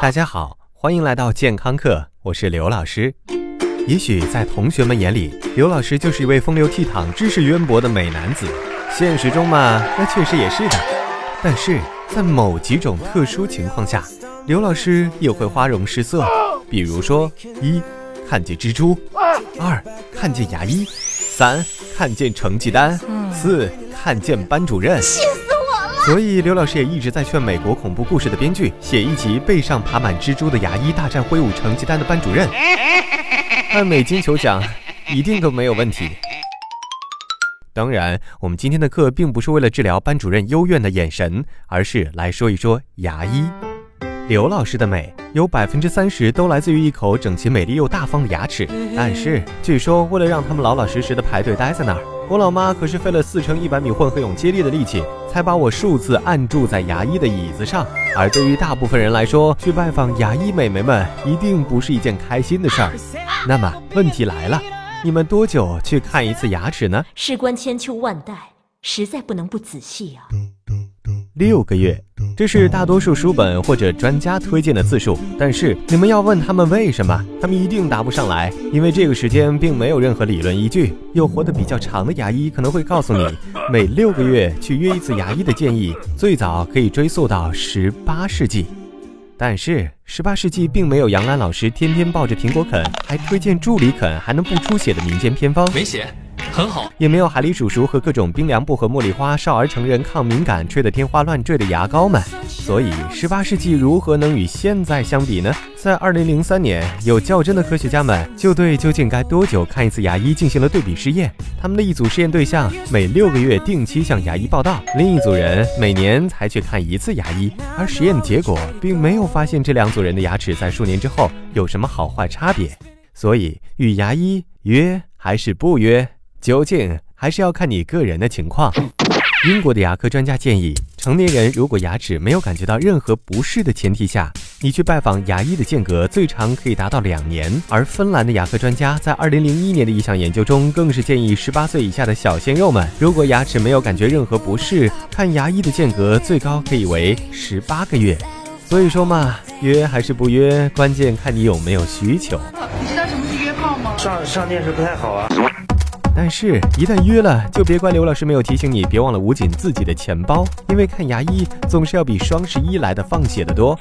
大家好，欢迎来到健康课，我是刘老师。也许在同学们眼里，刘老师就是一位风流倜傥、知识渊博的美男子。现实中嘛，那确实也是的。但是在某几种特殊情况下，刘老师也会花容失色。比如说，一看见蜘蛛，二看见牙医，三看见成绩单，四看见班主任。所以刘老师也一直在劝美国恐怖故事的编剧写一集背上爬满蜘蛛的牙医大战挥舞成绩单的班主任，按美金求奖一定都没有问题。当然，我们今天的课并不是为了治疗班主任幽怨的眼神，而是来说一说牙医。刘老师的美有百分之三十都来自于一口整齐、美丽又大方的牙齿，但是据说为了让他们老老实实的排队待在那儿。我老妈可是费了四乘一百米混合泳接力的力气，才把我数次按住在牙医的椅子上。而对于大部分人来说，去拜访牙医美眉们一定不是一件开心的事儿。那么问题来了，你们多久去看一次牙齿呢？事关千秋万代，实在不能不仔细啊。六个月，这是大多数书本或者专家推荐的次数。但是你们要问他们为什么，他们一定答不上来，因为这个时间并没有任何理论依据。有活得比较长的牙医可能会告诉你，每六个月去约一次牙医的建议，最早可以追溯到十八世纪。但是十八世纪并没有杨澜老师天天抱着苹果啃，还推荐助理啃还能不出血的民间偏方。没血。很好，也没有海狸叔叔和各种冰凉薄荷茉莉花少儿成人抗敏感吹得天花乱坠的牙膏们，所以十八世纪如何能与现在相比呢？在二零零三年，有较真的科学家们就对究竟该多久看一次牙医进行了对比试验。他们的一组试验对象每六个月定期向牙医报到，另一组人每年才去看一次牙医。而实验的结果并没有发现这两组人的牙齿在数年之后有什么好坏差别。所以与牙医约还是不约？究竟还是要看你个人的情况。英国的牙科专家建议，成年人如果牙齿没有感觉到任何不适的前提下，你去拜访牙医的间隔最长可以达到两年。而芬兰的牙科专家在二零零一年的一项研究中，更是建议十八岁以下的小鲜肉们，如果牙齿没有感觉任何不适，看牙医的间隔最高可以为十八个月。所以说嘛，约还是不约，关键看你有没有需求。你知道什么是约炮吗？上上电视不太好啊。但是，一旦约了，就别怪刘老师没有提醒你，别忘了捂紧自己的钱包，因为看牙医总是要比双十一来的放血的多。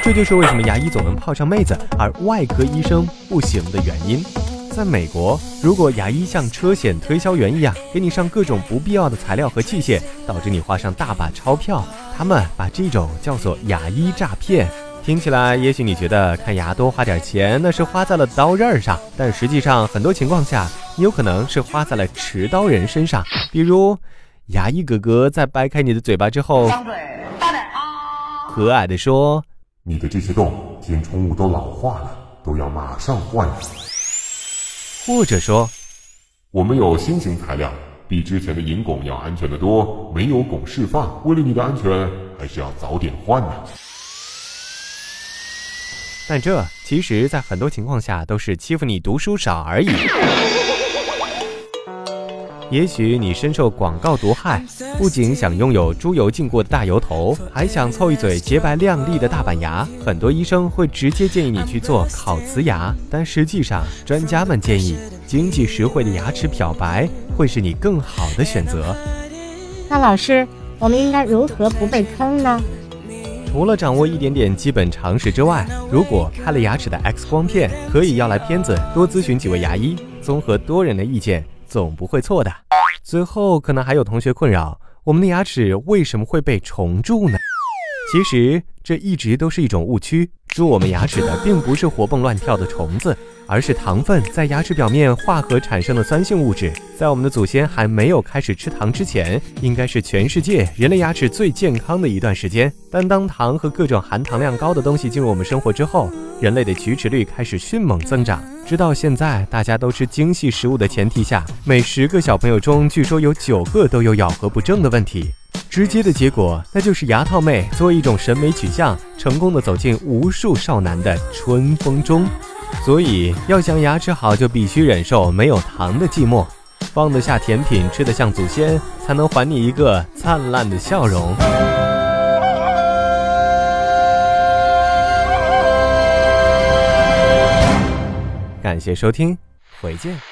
这就是为什么牙医总能泡上妹子，而外科医生不行的原因。在美国，如果牙医像车险推销员一样，给你上各种不必要的材料和器械，导致你花上大把钞票，他们把这种叫做牙医诈骗。听起来，也许你觉得看牙多花点钱，那是花在了刀刃上，但实际上，很多情况下，你有可能是花在了持刀人身上。比如，牙医哥哥在掰开你的嘴巴之后，和蔼地说：“你的这些洞，填充物都老化了，都要马上换。”或者说：“我们有新型材料，比之前的银汞要安全的多，没有汞释放，为了你的安全，还是要早点换呢。”但这其实，在很多情况下都是欺负你读书少而已。也许你深受广告毒害，不仅想拥有猪油浸过的大油头，还想凑一嘴洁白亮丽的大板牙。很多医生会直接建议你去做烤瓷牙，但实际上，专家们建议经济实惠的牙齿漂白会是你更好的选择。那老师，我们应该如何不被坑呢？除了掌握一点点基本常识之外，如果拍了牙齿的 X 光片，可以要来片子，多咨询几位牙医，综合多人的意见，总不会错的。最后，可能还有同学困扰：我们的牙齿为什么会被虫蛀呢？其实这一直都是一种误区。蛀我们牙齿的并不是活蹦乱跳的虫子，而是糖分在牙齿表面化合产生的酸性物质。在我们的祖先还没有开始吃糖之前，应该是全世界人类牙齿最健康的一段时间。但当糖和各种含糖量高的东西进入我们生活之后，人类的龋齿率开始迅猛增长。直到现在，大家都吃精细食物的前提下，每十个小朋友中，据说有九个都有咬合不正的问题。直接的结果那就是牙套妹作为一种审美取向成功的走进无数少男的春风中所以要想牙齿好就必须忍受没有糖的寂寞。放得下甜品吃得像祖先才能还你一个灿烂的笑容。感谢收听回见。